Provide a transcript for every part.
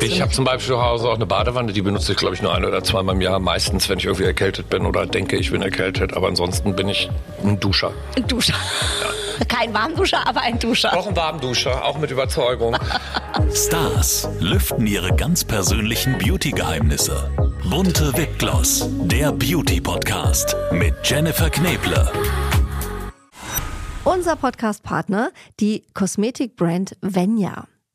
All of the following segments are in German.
Ich habe zum Beispiel zu Hause auch eine Badewanne, die benutze ich, glaube ich, nur ein oder zweimal im Jahr. Meistens, wenn ich irgendwie erkältet bin oder denke, ich bin erkältet. Aber ansonsten bin ich ein Duscher. Ein Duscher. Kein Warmduscher, aber ein Duscher. Auch ein Warmduscher, auch mit Überzeugung. Stars lüften ihre ganz persönlichen Beauty-Geheimnisse. Bunte Wipgloss, der Beauty-Podcast mit Jennifer Kneble. Unser Podcast-Partner, die Kosmetikbrand Venya.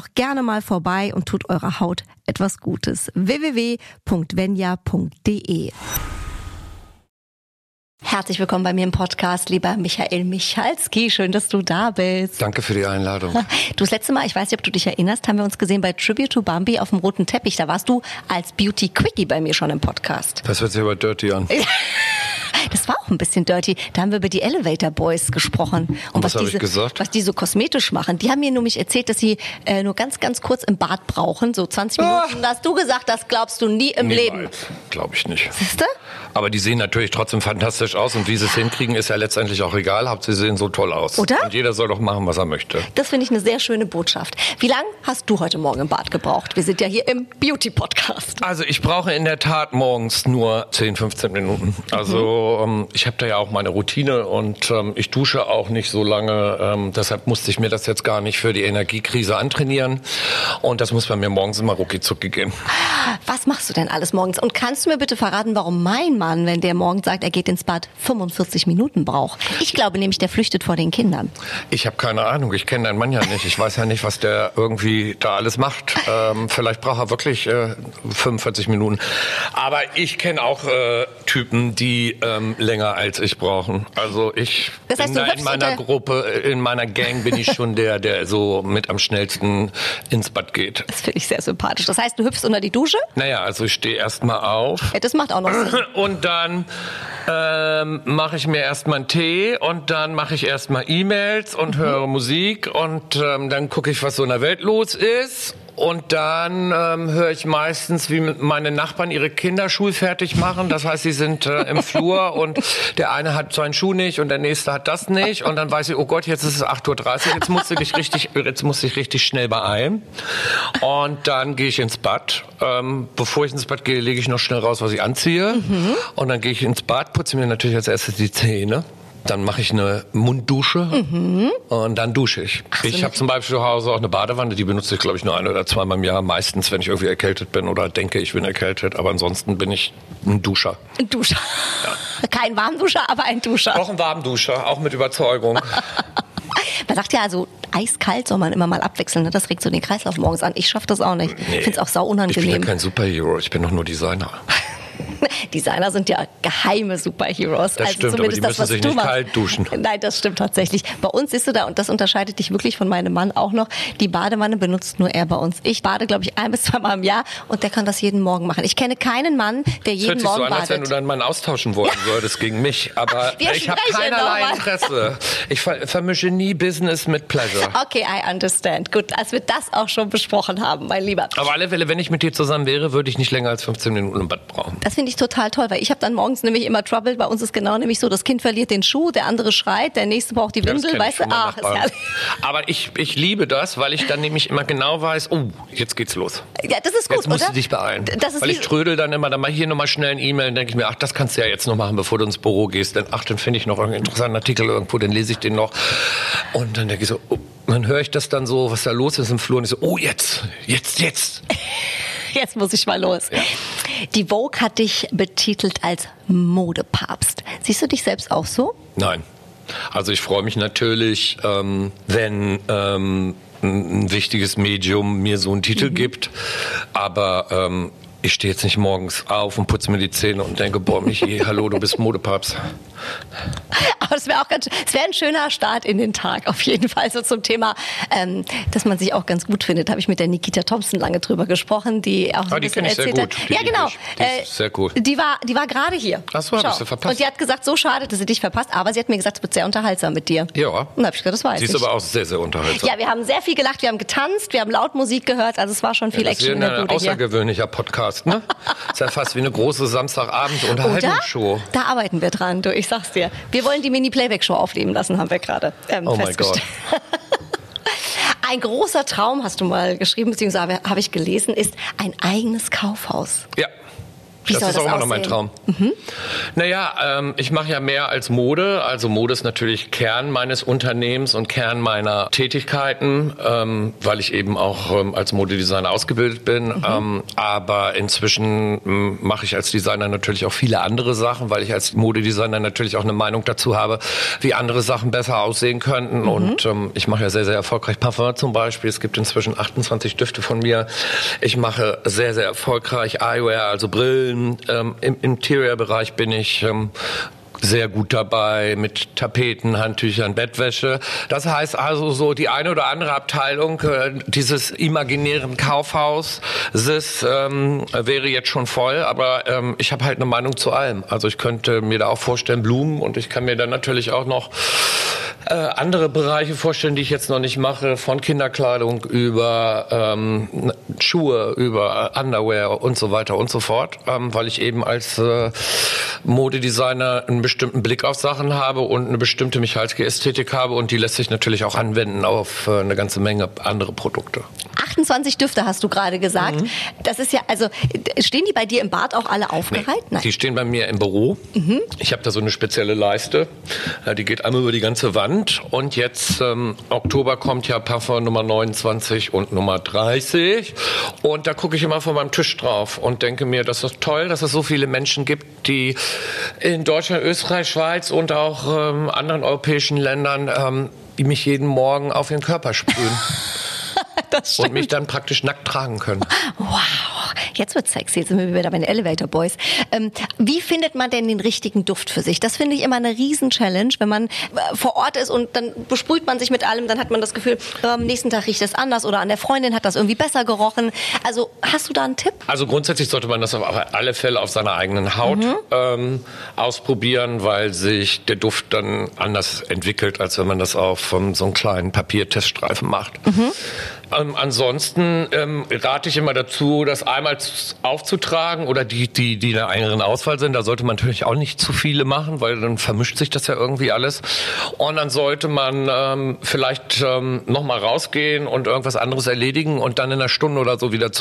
doch gerne mal vorbei und tut eurer Haut etwas Gutes. www.venya.de Herzlich willkommen bei mir im Podcast, lieber Michael Michalski. Schön, dass du da bist. Danke für die Einladung. Du, das letzte Mal, ich weiß nicht, ob du dich erinnerst, haben wir uns gesehen bei Tribute to Bambi auf dem roten Teppich. Da warst du als Beauty Quickie bei mir schon im Podcast. Das hört sich aber dirty an. Das war auch ein bisschen dirty. Da haben wir über die Elevator Boys gesprochen. Und was was, ich diese, gesagt? was die so kosmetisch machen. Die haben mir nämlich erzählt, dass sie äh, nur ganz, ganz kurz im Bad brauchen, so 20 Minuten. Da hast du gesagt, das glaubst du nie im Leben. Glaube ich nicht. Siehste? Aber die sehen natürlich trotzdem fantastisch aus und wie sie es hinkriegen, ist ja letztendlich auch egal. Hauptsache, sie sehen so toll aus. Oder? Und jeder soll doch machen, was er möchte. Das finde ich eine sehr schöne Botschaft. Wie lange hast du heute Morgen im Bad gebraucht? Wir sind ja hier im Beauty-Podcast. Also ich brauche in der Tat morgens nur 10, 15 Minuten. Also ähm, ich habe da ja auch meine Routine und ähm, ich dusche auch nicht so lange. Ähm, deshalb musste ich mir das jetzt gar nicht für die Energiekrise antrainieren. Und das muss bei mir morgens immer rucki gehen. Was machst du denn alles morgens? Und kannst du mir bitte verraten, warum mein Mann, wenn der morgens sagt, er geht ins Bad, 45 Minuten braucht? Ich glaube nämlich, der flüchtet vor den Kindern. Ich habe keine Ahnung, ich kenne deinen Mann ja nicht. Ich weiß ja nicht, was der irgendwie da alles macht. Ähm, vielleicht braucht er wirklich äh, 45 Minuten. Aber ich kenne auch äh, Typen, die ähm, länger als ich brauchen. Also ich Das heißt, bin in meiner unter- Gruppe, äh, in meiner Gang bin ich schon der, der so mit am schnellsten ins Bad geht. Das finde ich sehr sympathisch. Das heißt, du hüpfst unter die Dusche? Naja, also ich stehe erstmal auf. Ja, das macht auch noch Sinn. Und dann ähm, mache ich mir erstmal einen Tee und dann mache ich erstmal E-Mails und höre Musik und ähm, dann gucke ich, was so in der Welt los ist. Und dann ähm, höre ich meistens, wie meine Nachbarn ihre Kinder schulfertig machen. Das heißt, sie sind äh, im Flur und der eine hat seinen Schuh nicht und der nächste hat das nicht. Und dann weiß ich, oh Gott, jetzt ist es 8.30 Uhr, jetzt musst du dich richtig, jetzt musst du dich richtig schnell beeilen. Und dann gehe ich ins Bad. Ähm, bevor ich ins Bad gehe, lege ich noch schnell raus, was ich anziehe. Und dann gehe ich ins Bad, putze mir natürlich als erstes die Zähne. Dann mache ich eine Munddusche und dann dusche ich. ich habe zum Beispiel zu Hause auch eine Badewanne, die benutze ich, glaube ich, nur ein oder zweimal im Jahr. Meistens, wenn ich irgendwie erkältet bin oder denke, ich bin erkältet. Aber ansonsten bin ich ein Duscher. Ein Duscher. Kein Warmduscher, aber ein Duscher. Auch ein Warmduscher, auch mit Überzeugung. Man sagt ja, also eiskalt soll man immer mal abwechseln. Ne? Das regt so den Kreislauf morgens an. Ich schaffe das auch nicht. Ich finde es auch sau Ich bin ja unangenehm. kein Superhero, ich bin doch nur Designer. Designer sind ja geheime Superheroes. Das stimmt, aber die müssen sich du nicht machst. kalt duschen. Nein, das stimmt tatsächlich. Bei uns siehst du da, und das unterscheidet dich wirklich von meinem Mann auch noch, die Badewanne benutzt nur er bei uns. Ich bade, glaube ich, ein bis zweimal im Jahr und der kann das jeden Morgen machen. Ich kenne keinen Mann, der hört jeden sich so Morgen an, als wenn du badet. deinen Mann austauschen wollen würdest gegen mich. Aber Wir ich habe keinerlei mal. Interesse. Ich ver vermische nie Business mit Pleasure. Okay, I understand. Gut, als wir das auch schon besprochen haben, mein Lieber. Auf alle Fälle, wenn ich mit dir zusammen wäre, würde ich nicht länger als 15 Minuten im Bad brauchen. Das finde ich total toll, weil ich habe dann morgens nämlich immer Trouble. Bei uns ist genau nämlich so, das Kind verliert den Schuh, der andere schreit, der nächste braucht die Ja, Windel, ich weißt du? Ach, ist herrlich. Aber ich, ich liebe das, weil ich dann nämlich immer genau weiß, oh, jetzt geht's los. Ja, das ist gut, Jetzt musst oder? du dich beeilen. Weil ich trödel dann immer, dann mache ich hier nochmal schnell eine E-Mail und denke ich mir, ach, das kannst du ja jetzt noch machen, bevor du ins Büro gehst. Denn ach, dann finde ich noch irgendeinen interessanten Artikel irgendwo, dann lese ich den noch. Und dann denke ich so, oh, dann höre ich das dann so, was da los ist im Flur und ich so, oh, jetzt, jetzt, jetzt. jetzt muss ich mal los. Die Vogue hat dich betitelt als Modepapst. Siehst du dich selbst auch so? Nein. Also ich freue mich natürlich, ähm, wenn ähm, ein wichtiges Medium mir so einen Titel gibt. Aber ähm, ich stehe jetzt nicht morgens auf und putze mir die Zähne und denke, boah, Michi, hallo, du bist Modepapst. Aber es wäre auch ganz, es wäre ein schöner Start in den Tag, auf jeden Fall. So zum Thema, ähm, dass man sich auch ganz gut findet, habe ich mit der Nikita Thompson lange drüber gesprochen, die auch so Ah, ein die bisschen ich sehr erzählt gut. hat. Die ja, genau. ich. Die ist sehr gut. Die war, die war gerade hier. Ach so, hab ich sie verpasst. Und die hat gesagt, so schade, dass sie dich verpasst, aber sie hat mir gesagt, es wird sehr unterhaltsam mit dir. Ja. Und dann habe ich gesagt, das weiß Sie ist ich. aber auch sehr, sehr unterhaltsam. ja, wir haben sehr viel gelacht, wir haben getanzt, wir haben laut Musik gehört, also es war schon viel das ist Action in der ein Bude hier. außergewöhnlicher Podcast, ne? ist ja fast wie eine große? Samstagabend-Unterhaltungsshow. Da arbeiten wir dran, du, ich sag's dir. Wir wollen die Mini-Playback-Show aufleben lassen, haben wir gerade ähm, Oh mein festgestellt. Ein großer Traum, hast du mal geschrieben, beziehungsweise habe ich gelesen, ist ein eigenes Kaufhaus. Ja. Wie das ist das auch immer noch mein aussehen? Mhm. Traum. Naja, ähm, ich mache ja mehr als Mode. Also Mode ist natürlich Kern meines Unternehmens und Kern meiner Tätigkeiten, ähm, weil ich eben auch ähm, als Modedesigner ausgebildet bin. Mhm. Ähm, aber inzwischen ähm, mache ich als Designer natürlich auch viele andere Sachen, weil ich als Modedesigner natürlich auch eine Meinung dazu habe, wie andere Sachen besser aussehen könnten. Mhm. Und ähm, ich mache ja sehr, sehr erfolgreich Parfum zum Beispiel. Es gibt inzwischen 28 Düfte von mir. Ich mache sehr, sehr erfolgreich Eyewear, also Brillen. Ähm, Im Interior-Bereich bin ich ähm, sehr gut dabei mit Tapeten, Handtüchern, Bettwäsche. Das heißt also so die eine oder andere Abteilung äh, dieses imaginären Kaufhauses ähm, wäre jetzt schon voll, aber ähm, ich habe halt eine Meinung zu allem. Also ich könnte mir da auch vorstellen Blumen und ich kann mir dann natürlich auch noch äh, andere Bereiche vorstellen, die ich jetzt noch nicht mache, von Kinderkleidung über ähm, Schuhe, über Underwear und so weiter und so fort, ähm, weil ich eben als äh, Modedesigner einen bestimmten Blick auf Sachen habe und eine bestimmte Michalski-Ästhetik habe und die lässt sich natürlich auch anwenden auf äh, eine ganze Menge andere Produkte. 28 Düfte hast du gerade gesagt. Mhm. Das ist ja, also stehen die bei dir im Bad auch alle aufgereiht? Nein. Die stehen bei mir im Büro. Ich habe da so eine spezielle Leiste, äh, die geht einmal über die ganze Wand. Und jetzt ähm, Oktober kommt ja Parfum Nummer 29 und Nummer 30. Und da gucke ich immer von meinem Tisch drauf und denke mir, das ist toll, dass es so viele Menschen gibt, die in Deutschland, Österreich, Schweiz und auch ähm, anderen europäischen Ländern ähm, die mich jeden Morgen auf den Körper sprühen das und mich dann praktisch nackt tragen können. Wow, jetzt wird sexy. Jetzt sind wir wieder bei den Elevator Boys. Ähm, wie findet man denn den richtigen Duft für sich? Das finde ich immer eine Riesen-Challenge, wenn man äh, vor Ort ist und dann besprüht man sich mit allem, dann hat man das Gefühl, äh, am nächsten Tag riecht es anders oder an der Freundin hat das irgendwie besser gerochen. Also hast du da einen Tipp? Also grundsätzlich sollte man das auf alle Fälle auf seiner eigenen Haut ähm, ausprobieren, weil sich der Duft dann anders entwickelt, als wenn man das auf ähm, so einen kleinen Papierteststreifen macht. Ähm, ansonsten ähm, rate ich immer dazu, das einmal aufzutragen oder die, die, die in der engeren Auswahl sind. Da sollte man natürlich auch nicht zu viele machen, weil dann vermischt sich das ja irgendwie alles. Und dann sollte man ähm, vielleicht ähm, nochmal rausgehen und irgendwas anderes erledigen und dann in einer Stunde oder so wieder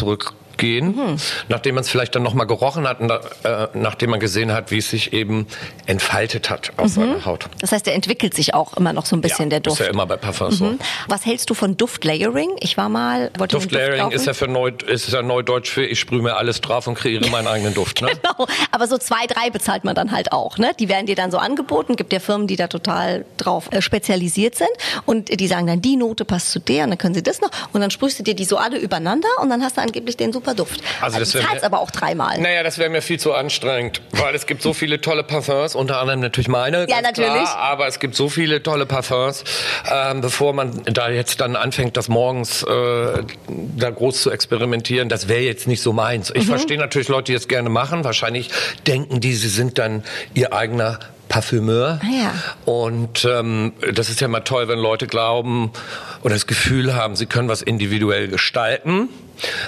zurückgehen, nachdem man es vielleicht dann nochmal gerochen hat und äh, nachdem man gesehen hat, wie es sich eben entfaltet hat auf seiner Haut. Das heißt, der entwickelt sich auch immer noch so ein bisschen, der Ist Duft. ja immer bei Parfums so. Was hältst du von Duftlayering? Ich war mal, Duft Duftlayering kaufen. ist ja für neu, ist ja neudeutsch für ich sprühe mir alles drauf und kreiere meinen eigenen Duft. Ne? Genau. Aber so zwei, drei bezahlt man dann halt auch. Ne? Die werden dir dann so angeboten. Gibt ja Firmen, die da total drauf äh, spezialisiert sind. Und die sagen dann, die Note passt zu der und dann können sie das noch. Und dann sprühst du dir die so alle übereinander und dann hast du angeblich den super Duft. Also das wär zahlst mir- aber auch dreimal. Naja, das wäre mir viel zu anstrengend, weil es gibt so viele tolle Parfums, unter anderem natürlich meine. Ja, natürlich. Klar, aber es gibt so viele tolle Parfums, ähm, bevor man da jetzt dann anfängt, das morgens äh, da groß zu experimentieren, das wäre jetzt nicht so meins. Mhm. Ich verstehe natürlich Leute, die es gerne machen. Wahrscheinlich denken die, sie sind dann ihr eigener Parfümeur. Ah ja. Und ähm, das ist ja mal toll, wenn Leute glauben oder das Gefühl haben, sie können was individuell gestalten,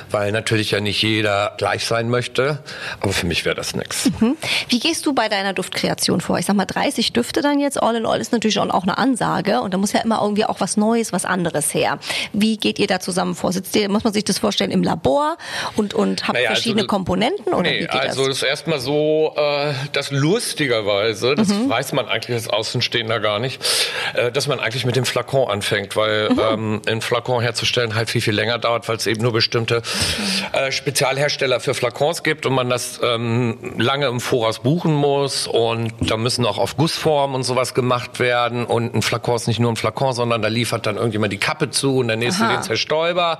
weil natürlich ja nicht jeder gleich sein möchte. Aber für mich wäre das nix. Hm? Wie gehst du bei deiner Duftkreation vor? Ich sag mal, 30 Düfte dann jetzt, all in all, ist natürlich auch eine Ansage. Und da muss ja immer irgendwie auch was Neues, was anderes her. Wie geht ihr da zusammen vor? Sitzt ihr, muss man sich das vorstellen, im Labor und, und habt Naja, also verschiedene das- Komponenten? Oder wie nee, geht also das? ist erstmal so, äh, dass lustigerweise, das Mhm. weiß man eigentlich als Außenstehender gar nicht, äh, dass man eigentlich mit dem Flakon anfängt, weil Mhm. ähm, ein Flakon herzustellen halt viel, viel länger dauert, weil es eben nur bestimmte bestimmte äh, Spezialhersteller für Flakons gibt und man das ähm, lange im Voraus buchen muss und da müssen auch auf Gussform und sowas gemacht werden und ein Flakon ist nicht nur ein Flakon, sondern da liefert dann irgendjemand die Kappe zu und der nächste Aha. den Zerstäuber,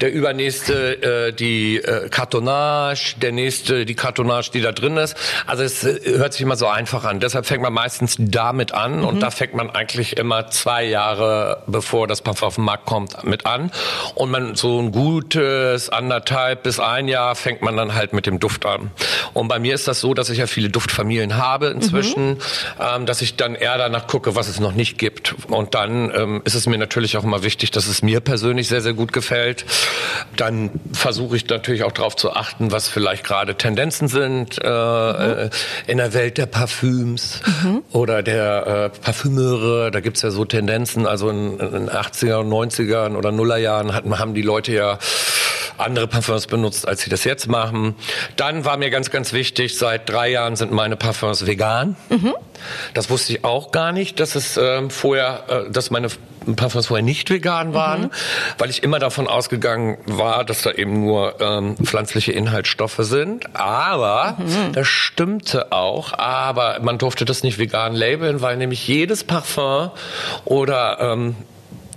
der übernächste äh, die äh, Kartonage, der nächste die Kartonage, die da drin ist. Also es äh, hört sich immer so einfach an. Deshalb fängt man meistens damit an und da fängt man eigentlich immer zwei Jahre, bevor das Parfum auf den Markt kommt, mit an. Und man so ein gutes anderthalb bis ein Jahr fängt man dann halt mit dem Duft an. Und bei mir ist das so, dass ich ja viele Duftfamilien habe inzwischen, ähm, dass ich dann eher danach gucke, was es noch nicht gibt. Und dann ähm, ist es mir natürlich auch immer wichtig, dass es mir persönlich sehr, sehr gut gefällt. Dann versuche ich natürlich auch darauf zu achten, was vielleicht gerade Tendenzen sind äh, äh, in der Welt der Parfüms oder der äh, Parfümeure. Da gibt's ja so Tendenzen. Also in, in den 80er und 90ern oder Nullerjahren hatten, haben die Leute ja andere Parfums benutzt, als sie das jetzt machen. Dann war mir ganz, ganz wichtig, seit drei Jahren sind meine Parfums vegan. Das wusste ich auch gar nicht, dass es ähm, vorher, äh, dass meine Parfums vorher nicht vegan waren, weil ich immer davon ausgegangen war, dass da eben nur ähm, pflanzliche Inhaltsstoffe sind. Aber das stimmte auch, aber man durfte das nicht vegan labeln, weil nämlich jedes Parfum oder ähm,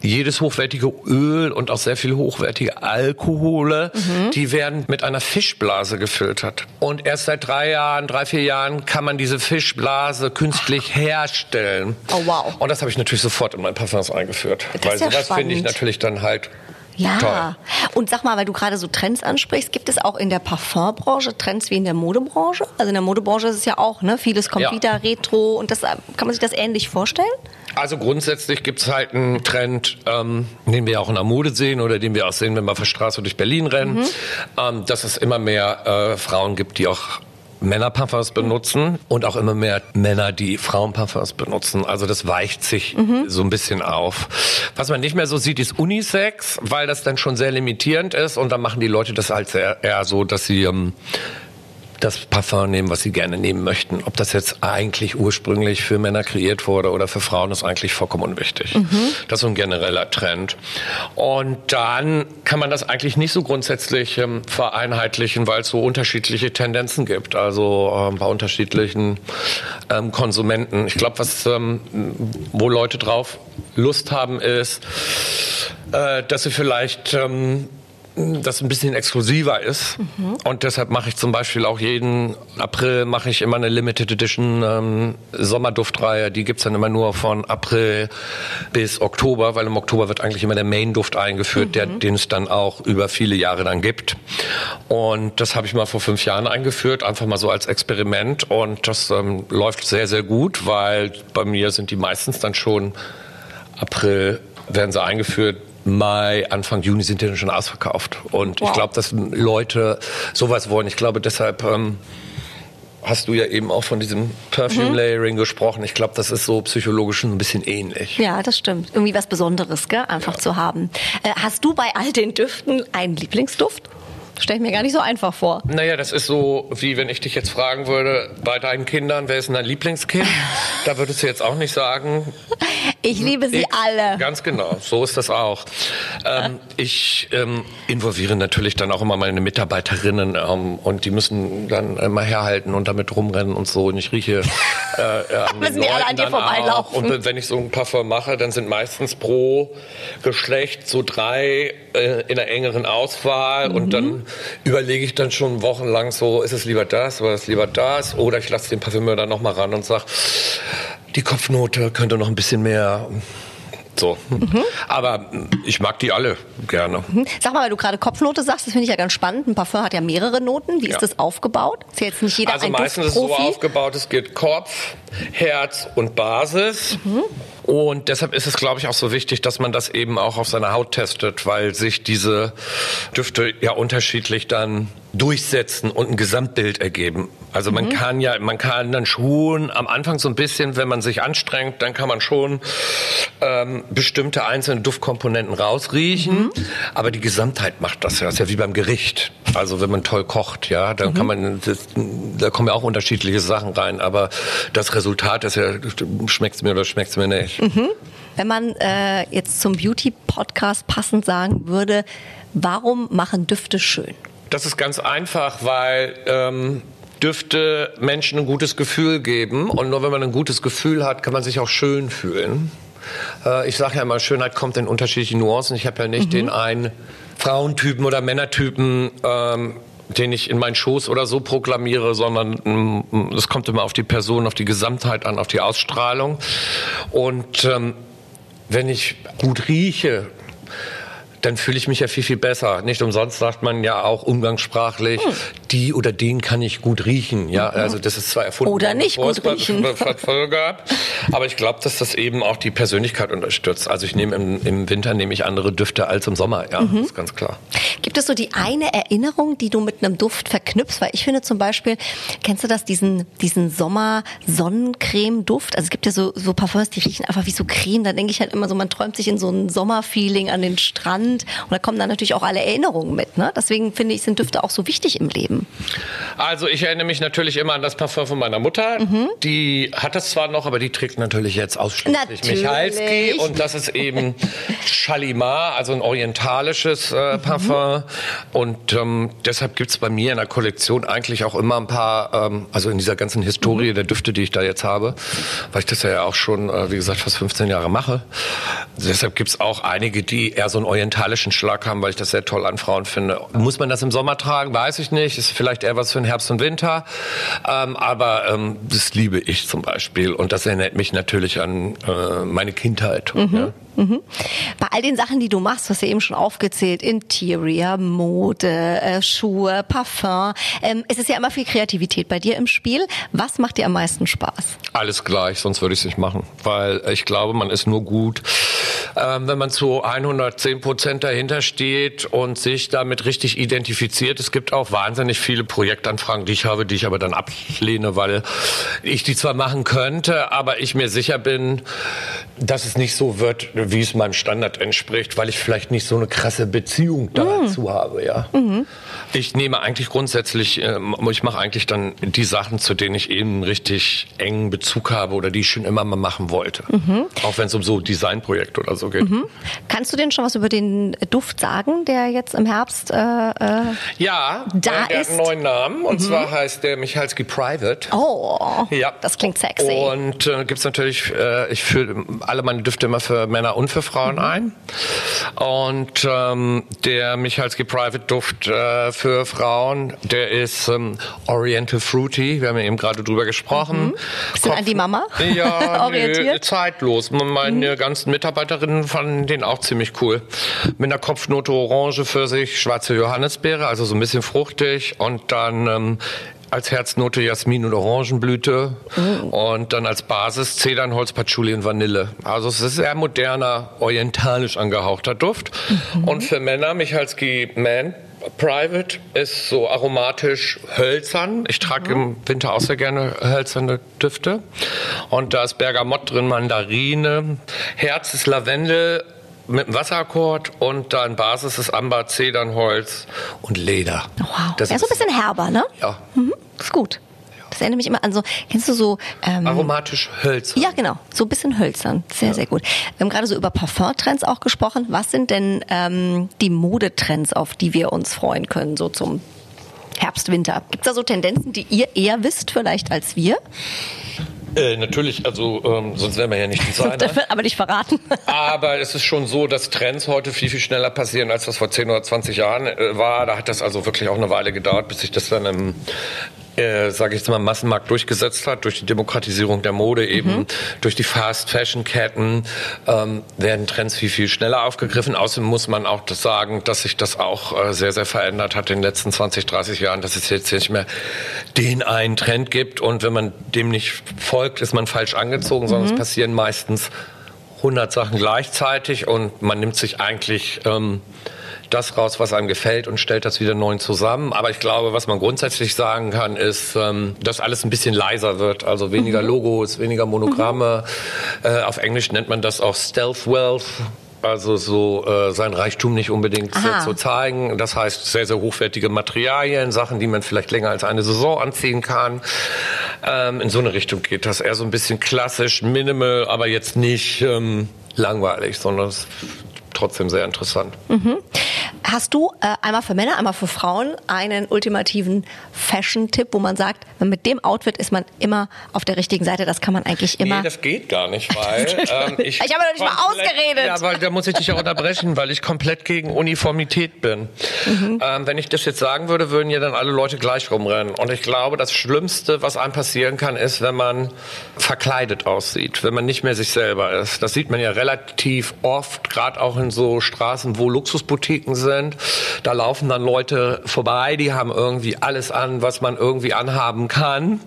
jedes hochwertige Öl und auch sehr viel hochwertige Alkohole, die werden mit einer Fischblase gefiltert. Und erst seit drei Jahren, drei, vier Jahren kann man diese Fischblase künstlich herstellen. Oh, wow. Und das habe ich natürlich sofort in mein Parfums eingeführt. Das weil ist ja sowas finde ich natürlich dann halt Ja. toll. Und sag mal, weil du gerade so Trends ansprichst, gibt es auch in der Parfumbranche Trends wie in der Modebranche? Also in der Modebranche ist es ja auch, ne? Vieles kommt Ja. wieder retro und das äh, kann man sich das ähnlich vorstellen? Also grundsätzlich gibt es halt einen Trend, ähm, den wir auch in der Mode sehen oder den wir auch sehen, wenn wir auf der Straße durch Berlin rennen, ähm, dass es immer mehr äh, Frauen gibt, die auch Männerparfums benutzen und auch immer mehr Männer, die Frauenparfums benutzen. Also das weicht sich so ein bisschen auf. Was man nicht mehr so sieht, ist Unisex, weil das dann schon sehr limitierend ist und dann machen die Leute das halt sehr, eher so, dass sie ähm, das Parfum nehmen, was sie gerne nehmen möchten. Ob das jetzt eigentlich ursprünglich für Männer kreiert wurde oder für Frauen, ist eigentlich vollkommen unwichtig. Das ist so ein genereller Trend. Und dann kann man das eigentlich nicht so grundsätzlich ähm, vereinheitlichen, weil es so unterschiedliche Tendenzen gibt. Also ähm, bei unterschiedlichen ähm, Konsumenten. Ich glaube, was ähm, wo Leute drauf Lust haben, ist, äh, dass sie vielleicht ähm, das ein bisschen exklusiver ist. Und deshalb mache ich zum Beispiel auch jeden April mache ich immer eine Limited Edition ähm, Sommerduftreihe. Die gibt's dann immer nur von April bis Oktober, weil im Oktober wird eigentlich immer der Main-Duft eingeführt, der, den es dann auch über viele Jahre dann gibt. Und das habe ich mal vor fünf Jahren eingeführt, einfach mal so als Experiment. Und das ähm, läuft sehr, sehr gut, weil bei mir sind die meistens dann schon April werden sie eingeführt. Mai, Anfang Juni sind die dann schon ausverkauft. Und ich Wow. glaube, dass Leute sowas wollen. Ich glaube, deshalb ähm, hast du ja eben auch von diesem Perfume Layering gesprochen. Ich glaube, das ist so psychologisch ein bisschen ähnlich. Ja, das stimmt. Irgendwie was Besonderes, gell? Einfach zu haben. Äh, hast du bei all den Düften einen Lieblingsduft? Stell ich mir gar nicht so einfach vor. Naja, das ist so, wie wenn ich dich jetzt fragen würde, bei deinen Kindern, wer ist denn dein Lieblingskind? da würdest du jetzt auch nicht sagen, Ich liebe sie Ich- alle. Ganz genau, so ist das auch. Ähm, ich ähm, involviere natürlich dann auch immer meine Mitarbeiterinnen ähm, und die müssen dann immer herhalten und damit rumrennen und so. Und ich rieche äh, an Müssen die alle an dir vorbeilaufen. Und wenn ich so ein Parfum mache, dann sind meistens pro Geschlecht so drei äh, in einer engeren Auswahl und Mhm. dann überlege ich dann schon wochenlang so, ist es lieber das oder ist es lieber das? Oder ich lasse den Parfümeur dann nochmal ran und sag, die Kopfnote könnte noch ein bisschen mehr. So. Mhm. Aber ich mag die alle gerne. Sag mal, weil du gerade Kopfnote sagst, das finde ich ja ganz spannend. Ein Parfum hat ja mehrere Noten. Wie ist Ja. das aufgebaut? Ist ja jetzt nicht jeder Also ein meistens ist es so aufgebaut, es geht Kopf, Herz und Basis. Mhm. Und deshalb ist es, glaube ich, auch so wichtig, dass man das eben auch auf seiner Haut testet, weil sich diese Düfte ja unterschiedlich dann durchsetzen und ein Gesamtbild ergeben. Also Mhm. man kann ja, man kann dann schon am Anfang so ein bisschen, wenn man sich anstrengt, dann kann man schon ähm, bestimmte einzelne Duftkomponenten rausriechen. Mhm. Aber die Gesamtheit macht das ja. Das ist ja wie beim Gericht. Also wenn man toll kocht, ja, Mhm. dann kann man, das, da kommen ja auch unterschiedliche Sachen rein. Aber das Resultat ist ja, schmeckt's mir oder schmeckt's mir nicht. Wenn man äh, jetzt zum Beauty-Podcast passend sagen würde, warum machen Düfte schön? Das ist ganz einfach, weil ähm, Düfte Menschen ein gutes Gefühl geben. Und nur wenn man ein gutes Gefühl hat, kann man sich auch schön fühlen. Äh, ich sage ja immer, Schönheit kommt in unterschiedlichen Nuancen. Ich habe ja nicht mhm. den einen Frauentypen oder Männertypen. Ähm, den ich in meinen Schoß oder so proklamiere, sondern mm, es kommt immer auf die Person, auf die Gesamtheit an, auf die Ausstrahlung. Und ähm, wenn ich gut rieche, dann fühle ich mich ja viel, viel besser. Nicht umsonst sagt man ja auch umgangssprachlich, hm. die oder den kann ich gut riechen. Ja, mhm. also das ist zwar erfunden. Oder nicht gut riechen. gab, aber ich glaube, dass das eben auch die Persönlichkeit unterstützt. Also ich nehme im, im Winter nehme ich andere Düfte als im Sommer. Ja, mhm. das ist ganz klar. Gibt es so die eine Erinnerung, die du mit einem Duft verknüpfst? Weil ich finde zum Beispiel, kennst du das, diesen, diesen Sommer-Sonnencreme-Duft? Also es gibt ja so, so Parfums, die riechen einfach wie so Creme. Da denke ich halt immer so, man träumt sich in so ein Sommerfeeling an den Strand Kind. Und da kommen dann natürlich auch alle Erinnerungen mit. Ne? Deswegen finde ich, sind Düfte auch so wichtig im Leben. Also ich erinnere mich natürlich immer an das Parfum von meiner Mutter. Mhm. Die hat das zwar noch, aber die trägt natürlich jetzt ausschließlich natürlich. Michalski. Und das ist eben Shalimar, also ein orientalisches äh, mhm. Parfum. Mhm. Und ähm, deshalb gibt es bei mir in der Kollektion eigentlich auch immer ein paar, ähm, also in dieser ganzen Historie mhm. der Düfte, die ich da jetzt habe, weil ich das ja auch schon, äh, wie gesagt, fast 15 Jahre mache. Deshalb gibt es auch einige, die eher so ein orientalisches musikalischen Schlag haben, weil ich das sehr toll an Frauen finde. Muss man das im Sommer tragen? Weiß ich nicht. Ist vielleicht eher was für den Herbst und Winter. Ähm, aber ähm, das liebe ich zum Beispiel. Und das erinnert mich natürlich an äh, meine Kindheit. Mhm. Ja. Mhm. Bei all den Sachen, die du machst, hast du eben schon aufgezählt, Interior, Mode, äh, Schuhe, Parfum, ähm, es ist ja immer viel Kreativität bei dir im Spiel. Was macht dir am meisten Spaß? Alles gleich, sonst würde ich es nicht machen, weil ich glaube, man ist nur gut, ähm, wenn man zu 110 Prozent dahinter steht und sich damit richtig identifiziert. Es gibt auch wahnsinnig viele Projektanfragen, die ich habe, die ich aber dann ablehne, weil ich die zwar machen könnte, aber ich mir sicher bin, dass es nicht so wird, wie es meinem Standard entspricht, weil ich vielleicht nicht so eine krasse Beziehung dazu mhm. habe, ja. Mhm. Ich nehme eigentlich grundsätzlich, äh, ich mache eigentlich dann die Sachen, zu denen ich eben richtig engen Bezug habe oder die ich schon immer mal machen wollte. Mhm. Auch wenn es um so Designprojekte oder so geht. Mhm. Kannst du denn schon was über den Duft sagen, der jetzt im Herbst äh, äh ja, da der ist? hat einen neuen Namen und mhm. zwar heißt der Michalski Private. Oh, ja. das klingt sexy. Und äh, gibt es natürlich, äh, ich fülle alle meine Düfte immer für Männer und für Frauen mhm. ein. Und ähm, der Michalski Private Duft äh, für Frauen, der ist ähm, Oriental Fruity. Wir haben ja eben gerade drüber gesprochen. Mhm. Bist du an die Mama? Ja, nö, zeitlos. Meine mhm. ganzen Mitarbeiterinnen fanden den auch ziemlich cool. Mit einer Kopfnote Orange für sich, schwarze Johannisbeere, also so ein bisschen fruchtig und dann ähm, als Herznote Jasmin und Orangenblüte mhm. und dann als Basis Zedernholz, Patchouli und Vanille. Also es ist sehr moderner, orientalisch angehauchter Duft. Mhm. Und für Männer Michalski Man Private ist so aromatisch hölzern. Ich trage im Winter auch sehr gerne hölzerne Düfte. Und da ist Bergamott drin, Mandarine. Herz ist Lavendel, mit einem Wasserakkord und dann Basis ist Amber, Zedernholz und Leder. Wow. Das ja, so ein bisschen herber, ne? Ja. Mhm. Ist gut. Das erinnert mich immer an so, kennst du so... Ähm, Aromatisch hölzern. Ja, genau. So ein bisschen hölzern. Sehr, ja. sehr gut. Wir haben gerade so über Parfumtrends auch gesprochen. Was sind denn ähm, die Modetrends, auf die wir uns freuen können, so zum Herbst, Winter? Gibt es da so Tendenzen, die ihr eher wisst vielleicht als wir? Äh, natürlich, also ähm, sonst wären wir ja nicht Designer. Das wird aber nicht verraten. aber es ist schon so, dass Trends heute viel, viel schneller passieren, als das vor 10 oder 20 Jahren äh, war. Da hat das also wirklich auch eine Weile gedauert, bis sich das dann im äh, sage ich jetzt mal, Massenmarkt durchgesetzt hat, durch die Demokratisierung der Mode eben, mhm. durch die Fast-Fashion-Ketten ähm, werden Trends viel, viel schneller aufgegriffen. Außerdem muss man auch das sagen, dass sich das auch äh, sehr, sehr verändert hat in den letzten 20, 30 Jahren, dass es jetzt nicht mehr den einen Trend gibt und wenn man dem nicht folgt, ist man falsch angezogen, sondern mhm. es passieren meistens 100 Sachen gleichzeitig und man nimmt sich eigentlich... Ähm, das raus, was einem gefällt und stellt das wieder neu zusammen. Aber ich glaube, was man grundsätzlich sagen kann, ist, ähm, dass alles ein bisschen leiser wird. Also weniger mhm. Logos, weniger Monogramme. Mhm. Äh, auf Englisch nennt man das auch Stealth Wealth. Also so äh, sein Reichtum nicht unbedingt Aha. zu zeigen. Das heißt sehr, sehr hochwertige Materialien, Sachen, die man vielleicht länger als eine Saison anziehen kann. Ähm, in so eine Richtung geht das. Eher so ein bisschen klassisch, minimal, aber jetzt nicht ähm, langweilig, sondern trotzdem sehr interessant. Mhm. Hast du äh, einmal für Männer, einmal für Frauen einen ultimativen Fashion-Tipp, wo man sagt, mit dem Outfit ist man immer auf der richtigen Seite? Das kann man eigentlich immer. Nee, das geht gar nicht, weil ähm, ich. ich habe noch nicht mal ausgeredet. Ja, weil da muss ich dich auch unterbrechen, weil ich komplett gegen Uniformität bin. Mhm. Ähm, wenn ich das jetzt sagen würde, würden ja dann alle Leute gleich rumrennen. Und ich glaube, das Schlimmste, was einem passieren kann, ist, wenn man verkleidet aussieht, wenn man nicht mehr sich selber ist. Das sieht man ja relativ oft, gerade auch in so Straßen, wo Luxusboutiquen sind sind. Da laufen dann Leute vorbei, die haben irgendwie alles an, was man irgendwie anhaben kann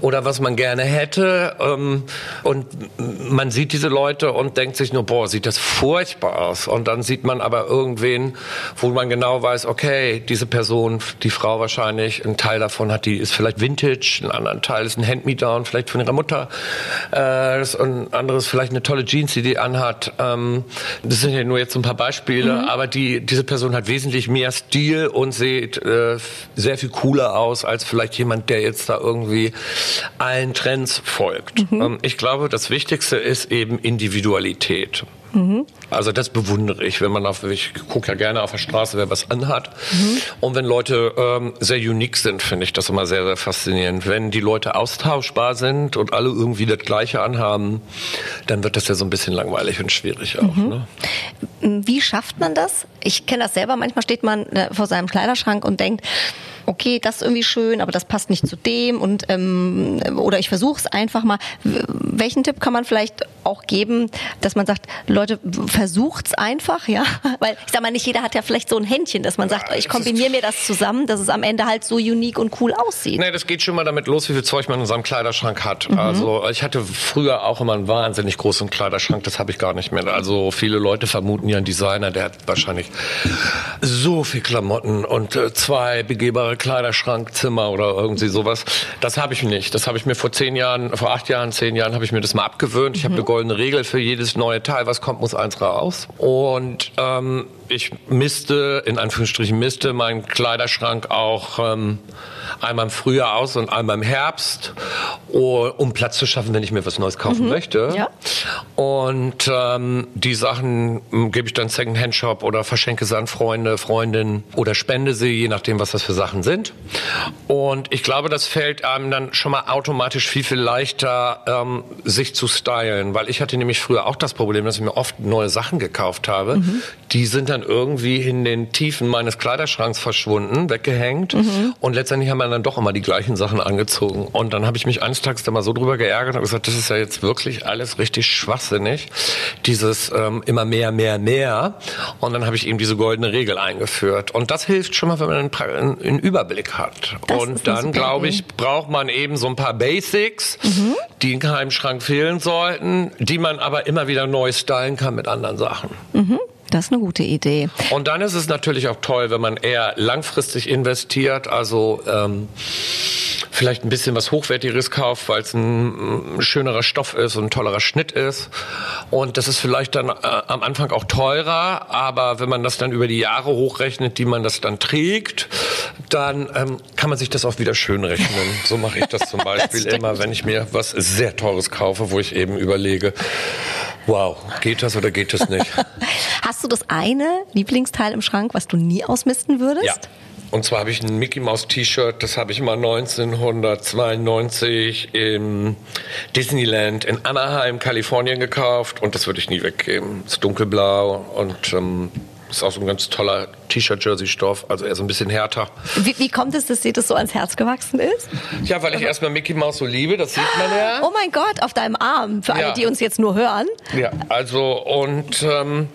oder was man gerne hätte. Ähm, und man sieht diese Leute und denkt sich nur, boah, sieht das furchtbar aus. Und dann sieht man aber irgendwen, wo man genau weiß, okay, diese Person, die Frau wahrscheinlich, ein Teil davon hat, die ist vielleicht Vintage, ein anderer Teil ist ein Handme-Down, vielleicht von ihrer Mutter. Äh, ein anderes vielleicht eine tolle Jeans, die die anhat. Ähm, das sind ja nur jetzt ein paar Beispiele, mhm. aber die, diese Person Person hat wesentlich mehr Stil und sieht äh, sehr viel cooler aus als vielleicht jemand, der jetzt da irgendwie allen Trends folgt. Mhm. Ähm, ich glaube, das Wichtigste ist eben Individualität. Mhm. Also das bewundere ich, wenn man auf, ich gucke ja gerne auf der Straße, wer was anhat. Mhm. Und wenn Leute ähm, sehr unique sind, finde ich das immer sehr, sehr faszinierend. Wenn die Leute austauschbar sind und alle irgendwie das Gleiche anhaben, dann wird das ja so ein bisschen langweilig und schwierig auch. Mhm. Ne? Wie schafft man das? Ich kenne das selber. Manchmal steht man äh, vor seinem Kleiderschrank und denkt, okay, das ist irgendwie schön, aber das passt nicht zu dem und ähm, oder ich versuche es einfach mal. Welchen Tipp kann man vielleicht auch geben, dass man sagt, Leute, versucht's einfach, ja? Weil ich sag mal, nicht jeder hat ja vielleicht so ein Händchen, dass man sagt, ich kombiniere mir das zusammen, dass es am Ende halt so unique und cool aussieht. Nee, das geht schon mal damit los, wie viel Zeug man in seinem Kleiderschrank hat. Mhm. Also ich hatte früher auch immer einen wahnsinnig großen Kleiderschrank, das habe ich gar nicht mehr. Also viele Leute vermuten ja einen Designer, der hat wahrscheinlich so viel Klamotten und äh, zwei begehbare Kleiderschrankzimmer oder irgendwie sowas. Das habe ich nicht. Das habe ich mir vor zehn Jahren, vor acht Jahren, zehn Jahren habe ich mir das mal abgewöhnt. Ich mhm. habe eine goldene Regel für jedes neue Teil, was kommt, muss eins raus. Und ähm, ich misste, in Anführungsstrichen misste, meinen Kleiderschrank auch ähm, einmal im Frühjahr aus und einmal im Herbst, um Platz zu schaffen, wenn ich mir was Neues kaufen mhm. möchte. Ja. Und ähm, die Sachen ähm, gebe ich dann Second-Hand-Shop oder verschenke sie an Freunde, Freundinnen oder spende sie, je nachdem, was das für Sachen sind. Und ich glaube, das fällt einem dann schon mal automatisch viel, viel leichter, ähm, sich zu stylen. Weil ich hatte nämlich früher auch das Problem, dass ich mir oft neue Sachen gekauft habe. Mhm. Die sind dann irgendwie in den Tiefen meines Kleiderschranks verschwunden, weggehängt. Mhm. Und letztendlich haben wir dann doch immer die gleichen Sachen angezogen. Und dann habe ich mich eines Tages da mal so drüber geärgert und gesagt, das ist ja jetzt wirklich alles richtig schwachsinnig. Dieses ähm, immer mehr, mehr, mehr. Und dann habe ich eben diese goldene Regel eingeführt. Und das hilft schon mal, wenn man einen, einen Überblick hat. Das und dann, glaube ich, braucht man eben so ein paar Basics, mhm. die in keinem Schrank fehlen sollten, die man aber immer wieder neu stylen kann mit anderen Sachen. Mhm. Das ist eine gute Idee. Und dann ist es natürlich auch toll, wenn man eher langfristig investiert, also ähm, vielleicht ein bisschen was Hochwertigeres kauft, weil es ein, ein, schönerer Stoff ist und ein tollerer Schnitt ist. Und das ist vielleicht dann äh, am Anfang auch teurer, aber wenn man das dann über die Jahre hochrechnet, die man das dann trägt, dann ähm, kann man sich das auch wieder schön rechnen. So mache ich das zum Beispiel das immer, wenn ich mir was sehr Teures kaufe, wo ich eben überlege, wow, geht das oder geht das nicht? Hast du das eine Lieblingsteil im Schrank, was du nie ausmisten würdest? Ja. Und zwar habe ich ein Mickey Mouse T-Shirt, das habe ich mal 1992 im Disneyland in Anaheim, Kalifornien gekauft und das würde ich nie weggeben. Es ist dunkelblau und ähm, ist auch so ein ganz toller T-Shirt-Jersey-Stoff, also eher so ein bisschen härter. Wie, wie, kommt es, dass dir das so ans Herz gewachsen ist? Ja, weil ich erstmal Mickey Mouse so liebe, das sieht man ja. Oh mein Gott, auf deinem Arm, für alle, ja. die uns jetzt nur hören. Ja, also und ähm,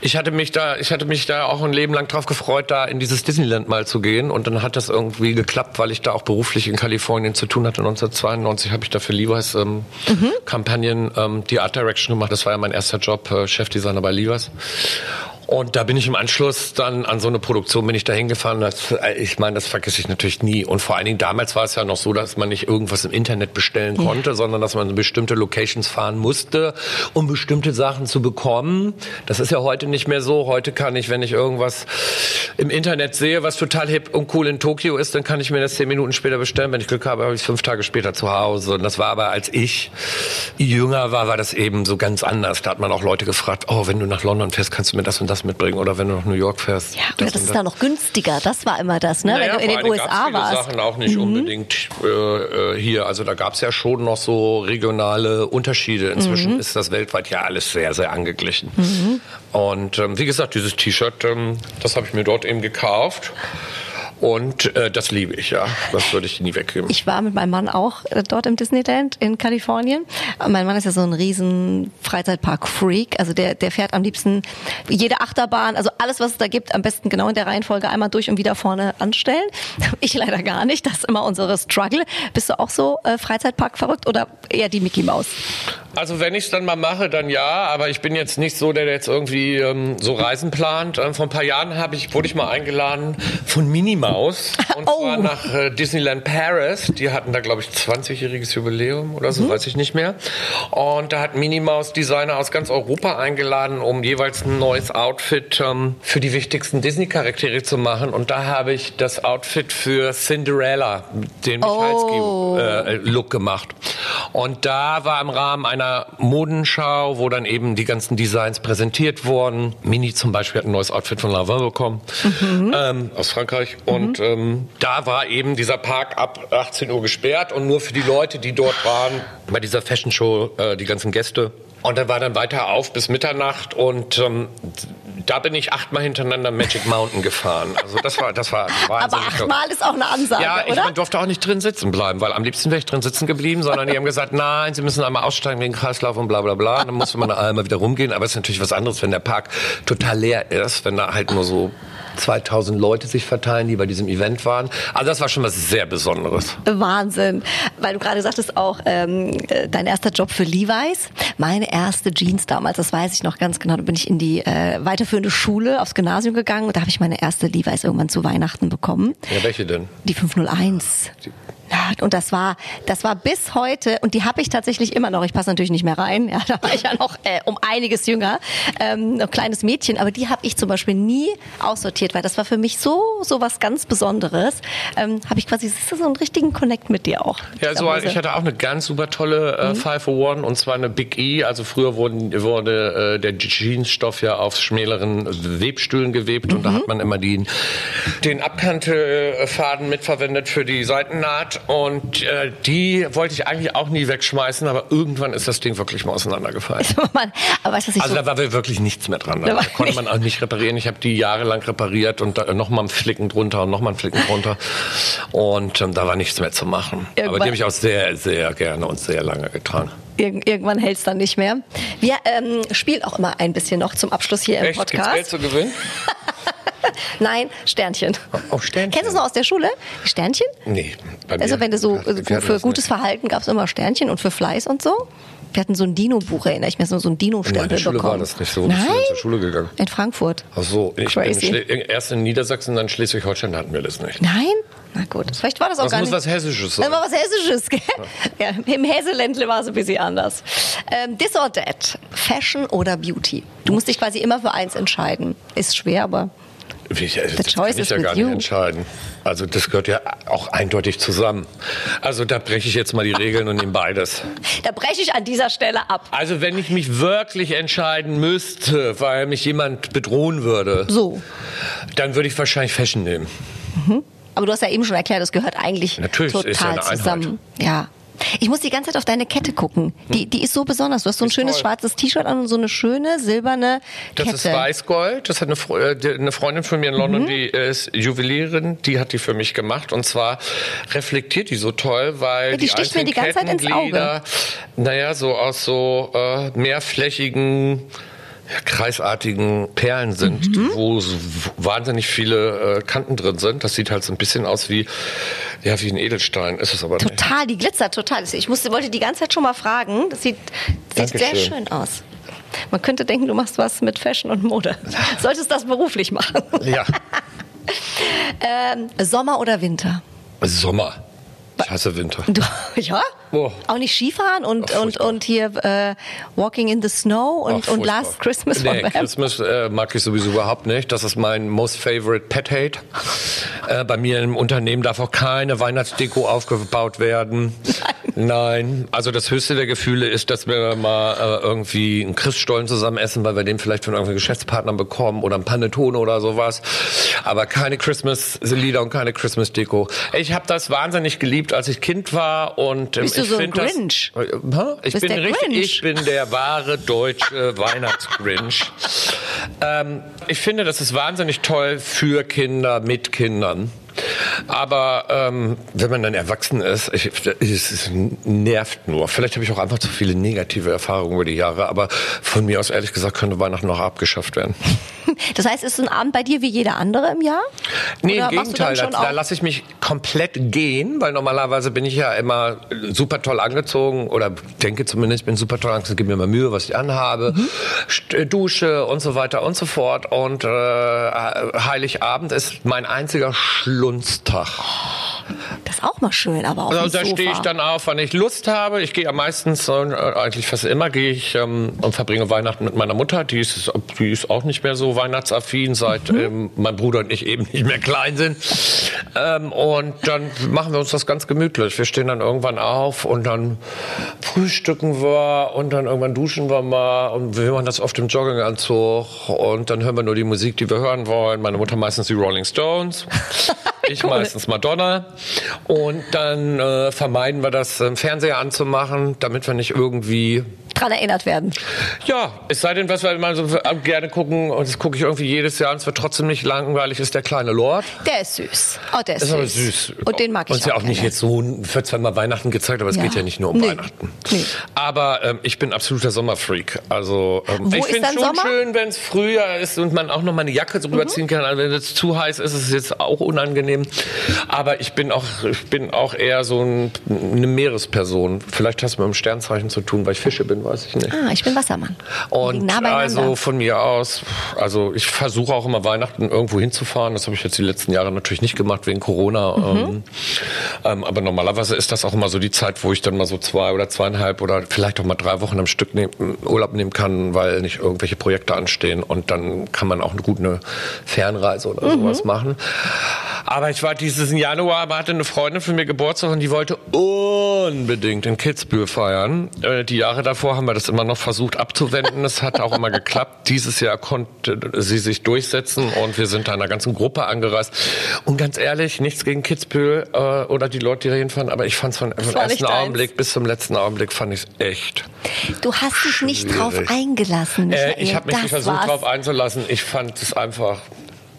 ich hatte mich da, ich hatte mich da auch ein Leben lang drauf gefreut, da in dieses Disneyland mal zu gehen und dann hat das irgendwie geklappt, weil ich da auch beruflich in Kalifornien zu tun hatte. 1992 habe ich da für Levi's ähm, mhm. Kampagnen ähm, die Art Direction gemacht. Das war ja mein erster Job, äh, Chefdesigner bei Levi's. Und da bin ich im Anschluss dann an so eine Produktion bin ich da hingefahren. Äh, ich meine, das vergesse ich natürlich nie. Und vor allen Dingen damals war es ja noch so, dass man nicht irgendwas im Internet bestellen konnte, ja. sondern dass man bestimmte Locations fahren musste, um bestimmte Sachen zu bekommen. Das ist ja heute nicht mehr so. Heute kann ich, wenn ich irgendwas im Internet sehe, was total hip und cool in Tokio ist, dann kann ich mir das zehn Minuten später bestellen. Wenn ich Glück habe, habe ich es fünf Tage später zu Hause. Und das war aber, als ich jünger war, war das eben so ganz anders. Da hat man auch Leute gefragt, oh, wenn du nach London fährst, kannst du mir das und das mitbringen. Oder wenn du nach New York fährst. Ja, oder das, das ist da noch günstiger. Das war immer das, ne? Naja, wenn du in den USA warst. Sachen auch nicht mhm. unbedingt äh, äh, hier. Also da gab es ja schon noch so regionale Unterschiede. Inzwischen mhm. ist das weltweit ja alles sehr, sehr angeglichen. Mhm. Und ähm, wie gesagt, dieses T-Shirt, ähm, das habe ich mir dort eben gekauft. Und äh, das liebe ich, ja. Das würde ich nie weggeben. Ich war mit meinem Mann auch äh, dort im Disneyland in Kalifornien. Mein Mann ist ja so ein riesen Freizeitpark-Freak. Also der, der fährt am liebsten jede Achterbahn, also alles, was es da gibt, am besten genau in der Reihenfolge einmal durch und wieder vorne anstellen. Ich leider gar nicht. Das ist immer unsere Struggle. Bist du auch so äh, Freizeitpark verrückt oder eher die Mickey Maus? Also wenn ich es dann mal mache, dann ja. Aber ich bin jetzt nicht so, der jetzt irgendwie ähm, so Reisen plant. Ähm, vor ein paar Jahren habe ich, wurde ich mal eingeladen von Minima Maus. Und oh. zwar nach äh, Disneyland Paris. Die hatten da, glaube ich, 20-jähriges Jubiläum oder so, mhm. weiß ich nicht mehr. Und da hat Minnie Maus Designer aus ganz Europa eingeladen, um jeweils ein neues Outfit ähm, für die wichtigsten Disney-Charaktere zu machen. Und da habe ich das Outfit für Cinderella, den Michalski-Look oh. äh, gemacht. Und da war im Rahmen einer Modenschau, wo dann eben die ganzen Designs präsentiert wurden. Minnie zum Beispiel hat ein neues Outfit von Lavin bekommen, mhm. ähm, aus Frankreich. Und und mhm. ähm, da war eben dieser Park ab 18 Uhr gesperrt und nur für die Leute, die dort waren, bei dieser Fashion Show, äh, die ganzen Gäste. Und dann war dann weiter auf bis Mitternacht und ähm, da bin ich achtmal hintereinander Magic Mountain gefahren. Also das war, das war. Aber achtmal ist auch eine Ansage, Ja, ich oder? durfte auch nicht drin sitzen bleiben, weil am liebsten wäre ich drin sitzen geblieben, sondern die haben gesagt, nein, Sie müssen einmal aussteigen wegen Kreislauf und bla bla bla. Und dann musste man einmal wieder rumgehen. Aber es ist natürlich was anderes, wenn der Park total leer ist, wenn da halt nur so 2000 Leute sich verteilen, die bei diesem Event waren. Also das war schon was sehr Besonderes. Wahnsinn. Weil du gerade sagtest auch, ähm, äh, dein erster Job für Levi's. Meine erste Jeans damals, das weiß ich noch ganz genau. Da bin ich in die äh, weiterführende Schule, aufs Gymnasium gegangen und da habe ich meine erste Levi's irgendwann zu Weihnachten bekommen. Ja, welche denn? Die 501. Die und das war, das war bis heute, und die habe ich tatsächlich immer noch. Ich passe natürlich nicht mehr rein. Ja, da war ich ja noch äh, um einiges jünger, ähm, ein kleines Mädchen. Aber die habe ich zum Beispiel nie aussortiert, weil das war für mich so, so was ganz Besonderes. Ähm, habe ich quasi so einen richtigen Connect mit dir auch. Ja, so, ich hatte auch eine ganz super tolle äh, mhm. 501 und zwar eine Big E. Also früher wurden, wurde äh, der Jeansstoff ja auf schmäleren Webstühlen gewebt mhm. und da mhm. hat man immer die, den Abkantefaden mitverwendet für die Seitennaht und äh, die wollte ich eigentlich auch nie wegschmeißen, aber irgendwann ist das Ding wirklich mal auseinandergefallen. aber also so da war wirklich nichts mehr dran. Da, da konnte man auch nicht reparieren. Ich habe die jahrelang repariert und nochmal einen Flicken drunter und nochmal einen Flicken drunter. Und ähm, da war nichts mehr zu machen. Irgendwann aber die habe ich auch sehr, sehr gerne und sehr lange getragen. irgendwann hält es dann nicht mehr. Wir ähm, spielen auch immer ein bisschen noch zum Abschluss hier im Echt? Podcast. Gibt's Geld zu gewinnen? Nein, Sternchen. Oh, Sternchen. Kennst du es noch aus der Schule? Sternchen? Nee. also wenn du so ja, für gutes. Verhalten gab es immer Sternchen und für Fleiß und so. Wir hatten so ein Dino-Buch, erinnere ich mich, so ein Dino-Stempel bekommen. War das nicht so. Nein? Ich bin zur Schule gegangen. In Frankfurt. Ach so. Ich Crazy. bin erst in Niedersachsen, dann Schleswig-Holstein hatten wir das nicht. Nein? Na gut, vielleicht war das auch das gar muss nicht. was Hessisches sein. Das war was Hessisches, gell? Ja. ja Im Hesseländle war es ein bisschen anders. Ähm, this or that, Fashion oder Beauty? Du musst dich quasi immer für eins entscheiden. Ist schwer, aber ich, also, das kann ich ja gar nicht entscheiden. Also das gehört ja auch eindeutig zusammen. Also da breche ich jetzt mal die Regeln und nehme beides. Da breche ich an dieser Stelle ab. Also wenn ich mich wirklich entscheiden müsste, weil mich jemand bedrohen würde, so. dann würde ich wahrscheinlich Fashion nehmen. Mhm. Aber du hast ja eben schon erklärt, das gehört eigentlich Natürlich total zusammen. Ja. Ich muss die ganze Zeit auf deine Kette gucken. Die, die ist so besonders. Du hast so ein ist schönes toll. schwarzes T-Shirt an und so eine schöne silberne Kette. Das ist Weißgold. Das hat eine, äh, eine Freundin von mir in London, mhm. die ist Juwelierin, die hat die für mich gemacht. Und zwar reflektiert die so toll, weil ja, die, die sticht mir die ganze Zeit ins Auge. Naja, so aus so äh, mehrflächigen kreisartigen Perlen sind, mhm. wo so wahnsinnig viele äh, Kanten drin sind. Das sieht halt so ein bisschen aus wie, ja, wie ein Edelstein. Ist es aber total, nicht. Die glitzert total. Ich musste, wollte die ganze Zeit schon mal fragen. Das sieht, sieht sehr schön aus. Man könnte denken, du machst was mit Fashion und Mode. Solltest das beruflich machen. Ja. ähm, Sommer oder Winter? Sommer. Ich hasse Winter. Du, ja? Oh. Auch nicht Skifahren und, Ach, und, und hier äh, Walking in the Snow und, Ach, und. Last Christmas von Nee? Christmas äh, mag ich sowieso überhaupt nicht. Das ist mein most favorite pet hate. Äh, bei mir im Unternehmen darf auch keine Weihnachtsdeko aufgebaut werden. Nein. Also das höchste der Gefühle ist, dass wir mal äh, irgendwie einen Christstollen zusammen essen, weil wir den vielleicht von irgendwelchen Geschäftspartnern bekommen oder ein Panettone oder sowas. Aber keine Christmas-Lieder und keine Christmas-Deko. Ich habe das wahnsinnig geliebt, als ich Kind war und ähm, Bist du ich so ein find das- Grinch? Äh? Ich Bist bin der richtig, Grinch? ich bin der wahre deutsche Weihnachtsgrinch. Ähm, ich finde, das ist wahnsinnig toll für Kinder mit Kindern. Aber ähm, wenn man dann erwachsen ist, ich, es, nervt nur. Vielleicht habe ich auch einfach zu viele negative Erfahrungen über die Jahre. Aber von mir aus ehrlich gesagt könnte Weihnachten noch abgeschafft werden. Das heißt, ist ein Abend bei dir wie jeder andere im Jahr? Nee, Oder im Gegenteil. Da, da lasse ich mich komplett gehen, weil normalerweise bin ich ja immer super toll angezogen oder denke zumindest, ich bin super toll angezogen, gebe mir mal Mühe, was ich anhabe, Mhm. Äh, Dusche und so weiter und so fort. Und äh, Heiligabend ist mein einziger Schlunztag. Das ist auch mal schön, aber auch Also da stehe ich dann auf, wann ich Lust habe. Ich gehe ja meistens, äh, eigentlich fast immer, gehe ich ähm, und verbringe Weihnachten mit meiner Mutter. Die ist, die ist auch nicht mehr so weihnachtsaffin, seit Mhm. ähm, mein Bruder und ich eben nicht mehr klein sind. Ähm, und dann machen wir uns das ganz gemütlich. Wir stehen dann irgendwann auf und dann frühstücken wir und dann irgendwann duschen wir mal und wir machen das oft im Jogginganzug und dann hören wir nur die Musik, die wir hören wollen. Meine Mutter meistens die Rolling Stones. Ich meistens Madonna. Und dann äh, vermeiden wir das, ähm, Fernseher anzumachen, damit wir nicht irgendwie dran erinnert werden. ja, es sei denn, was wir mal so gerne gucken, und das gucke ich irgendwie jedes Jahr, und es wird trotzdem nicht langweilig, ist der kleine Lord. Der ist süß. Oh, der ist, ist aber süß. süß. Und den mag ich Und ist ja auch nicht jetzt so, wird zwar mal Weihnachten gezeigt, aber es Ja. geht ja nicht nur um Nee. Weihnachten. Nee. Aber ähm, ich bin absoluter Sommerfreak. Also ähm, ich finde dann schon Sommer? schön, wenn es Frühjahr ist und man auch noch mal eine Jacke drüber Mhm. ziehen kann. Also wenn es zu heiß ist, ist es jetzt auch unangenehm. Aber ich bin auch, ich bin auch eher so ein, eine Meeresperson. Vielleicht hat es mit dem Sternzeichen zu tun, weil ich Fische bin, weiß ich nicht. Ah, ich bin Wassermann. Und nah also von mir aus, also ich versuche auch immer Weihnachten irgendwo hinzufahren. Das habe ich jetzt die letzten Jahre natürlich nicht gemacht wegen Corona. Mhm. Ähm, ähm, aber normalerweise ist das auch immer so die Zeit, wo ich dann mal so zwei oder zweieinhalb oder vielleicht auch mal drei Wochen am Stück nehm, Urlaub nehmen kann, weil nicht irgendwelche Projekte anstehen. Und dann kann man auch eine gute Fernreise oder Mhm. sowas machen. Aber ich war dieses Januar, aber hatte eine Freundin von mir Geburtstag und die wollte unbedingt in Kitzbühel feiern. Äh, Die Jahre davor haben wir das immer noch versucht abzuwenden. Es hat auch immer geklappt. Dieses Jahr konnte sie sich durchsetzen und wir sind da einer ganzen Gruppe angereist. Und ganz ehrlich, nichts gegen Kitzbühel äh, oder die Leute, die da hinfahren, aber ich fand es von, vom ersten. Augenblick bis zum letzten Augenblick fand ich es echt. Du hast dich nicht drauf eingelassen, Michael. Äh, ich habe mich das nicht versucht, war's. drauf einzulassen. Ich fand es einfach.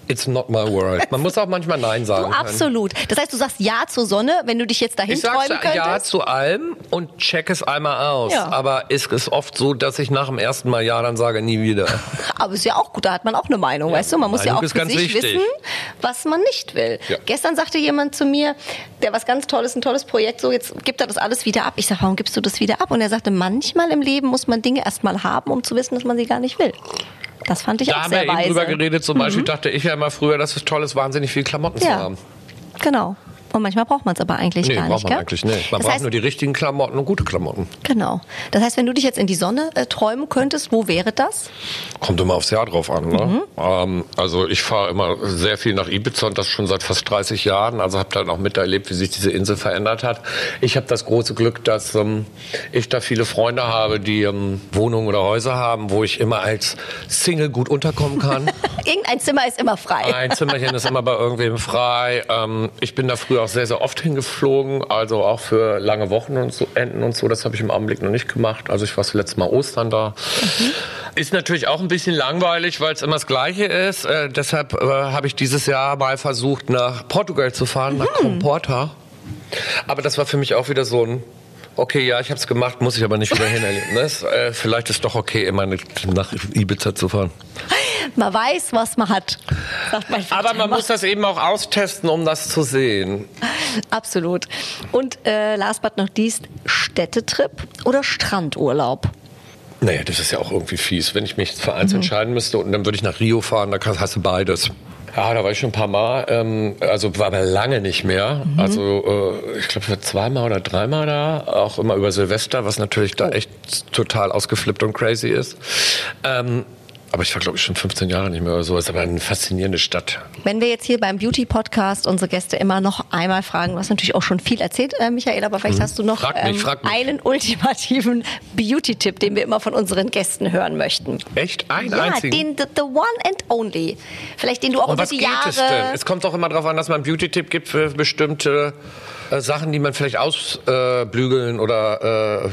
It's not my world. Man muss auch manchmal Nein sagen. Du, können. absolut. Das heißt, du sagst Ja zur Sonne, wenn du dich jetzt dahin Ich träumen könntest? ja zu allem und check es einmal aus. Ja. Aber es ist oft so, dass ich nach dem ersten Mal Ja dann sage, nie wieder. Aber ist ja auch gut, da hat man auch eine Meinung, weißt du? Man muss ja Meinung auch ist für sich wichtig. wissen, was man nicht will. Ja. Gestern sagte jemand zu mir, der was ganz Tolles, ein tolles Projekt, so jetzt gibt er das alles wieder ab. Ich sage, warum gibst du das wieder ab? Und er sagte, manchmal im Leben muss man Dinge erstmal haben, um zu wissen, dass man sie gar nicht will. Das fand ich Da auch haben wir sehr eben weise. drüber geredet. Zum Beispiel dachte ich ja immer früher, dass es toll ist, wahnsinnig viel Klamotten zu Ja, haben. genau. Und manchmal braucht man es aber eigentlich Nee, gar braucht nicht. man gell? eigentlich nicht. Man das braucht heißt, nur die richtigen Klamotten und gute Klamotten. Genau. Das heißt, wenn du dich jetzt in die Sonne äh, träumen könntest, wo wäre das? Kommt immer aufs Jahr drauf an. Ne? Mhm. Ähm, also ich fahre immer sehr viel nach Ibiza und das schon seit fast 30 Jahren. Also habe dann auch miterlebt, wie sich diese Insel verändert hat. Ich habe das große Glück, dass ähm, ich da viele Freunde habe, die ähm, Wohnungen oder Häuser haben, wo ich immer als Single gut unterkommen kann. Irgendein Zimmer ist immer frei. Ein Zimmerchen ist immer bei irgendwem frei. Ähm, ich bin da früher auch sehr, sehr oft hingeflogen, also auch für lange Wochen und so, Enden und so. Das habe ich im Augenblick noch nicht gemacht. Also ich war zuletzt mal Ostern da. Ist natürlich auch ein bisschen langweilig, weil es immer das Gleiche ist. Äh, deshalb äh, habe ich dieses Jahr mal versucht, nach Portugal zu fahren, nach Comporta. Aber das war für mich auch wieder so ein Okay, ja, ich habe es gemacht, muss ich aber nicht wieder hin. Erlebnis. Äh, vielleicht ist doch okay, immer nach Ibiza zu fahren. Man weiß, was man hat, Aber man muss das eben auch austesten, um das zu sehen. Absolut. Und äh, last but not least, Städtetrip oder Strandurlaub? Naja, das ist ja auch irgendwie fies. Wenn ich mich für eins mhm. entscheiden müsste und dann würde ich nach Rio fahren, da hast du beides. Ja, da war ich schon ein paar Mal. Ähm, also war aber lange nicht mehr. Mhm. Also äh, ich glaube, ich war zweimal oder dreimal da, auch immer über Silvester, was natürlich da oh. echt total ausgeflippt und crazy ist. Ähm, aber ich war, glaube ich, schon 15 Jahre nicht mehr oder so. Es ist aber eine faszinierende Stadt. Wenn wir jetzt hier beim Beauty-Podcast unsere Gäste immer noch einmal fragen, du hast natürlich auch schon viel erzählt, äh, Michael, aber vielleicht hm. hast du noch mich, ähm, einen ultimativen Beauty-Tipp, den wir immer von unseren Gästen hören möchten. Echt? Ein ja, einzigen? den the, the, one and only. Vielleicht den du auch Und über was die geht Jahre... Es, denn? es kommt doch immer darauf an, dass man einen Beauty-Tipp gibt für bestimmte äh, Sachen, die man vielleicht ausbügeln äh, oder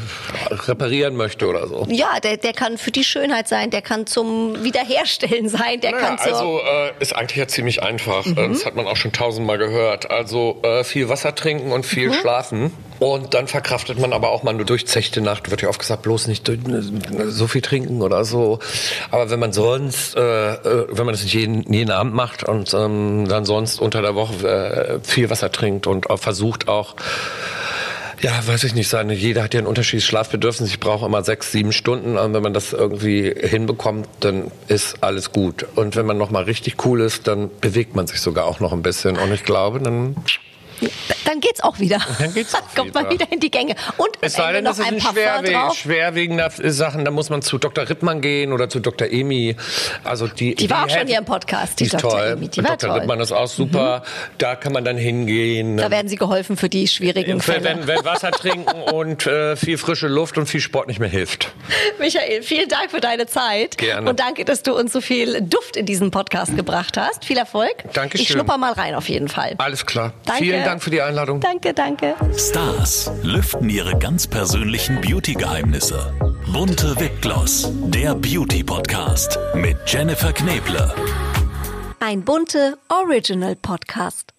äh, reparieren möchte oder so. Ja, der, der kann für die Schönheit sein, der kann zum Wiederherstellen sein, der naja, kann zur Also äh, ist eigentlich ja ziemlich einfach. Mhm. Das hat man auch schon tausendmal gehört. Also äh, viel Wasser trinken und viel mhm. schlafen. Und dann verkraftet man aber auch mal eine durchzechte Nacht. Wird ja oft gesagt, bloß nicht so viel trinken oder so. Aber wenn man sonst, äh, äh, wenn man das nicht jeden, jeden Abend macht und ähm, dann sonst unter der Woche äh, viel Wasser trinkt und versucht auch ja, weiß ich nicht, seine, jeder hat ja ein unterschiedliches Schlafbedürfnis. Ich brauche immer sechs, sieben Stunden. Und wenn man das irgendwie hinbekommt, dann ist alles gut. Und wenn man nochmal richtig cool ist, dann bewegt man sich sogar auch noch ein bisschen. Und ich glaube, dann dann geht's auch wieder. Dann geht's auch Kommt man wieder in die Gänge. Und es sei denn, das ist ein schwerwiegender schwerwiegender Sachen, da muss man zu Dr. Rittmann gehen oder zu Dr. Emi. Also die, die war die auch schon hier im Podcast, die, die ist Dr. toll. Emi. Die war Dr. Toll. Rittmann ist auch super. Mhm. Da kann man dann hingehen. Da werden Sie geholfen für die schwierigen Fälle. Wenn, wenn Wasser trinken und äh, viel frische Luft und viel Sport nicht mehr hilft. Michael, vielen Dank für deine Zeit. Gerne. Und danke, dass du uns so viel Duft in diesen Podcast gebracht hast. Viel Erfolg. Dankeschön. Ich schnupper mal rein auf jeden Fall. Alles klar. Danke. Vielen Dank für die Einladung. Danke, danke. Stars lüften ihre ganz persönlichen Beauty-Geheimnisse. Bunte Wipgloss, der Beauty-Podcast mit Jennifer Kneble. Ein bunte Original-Podcast.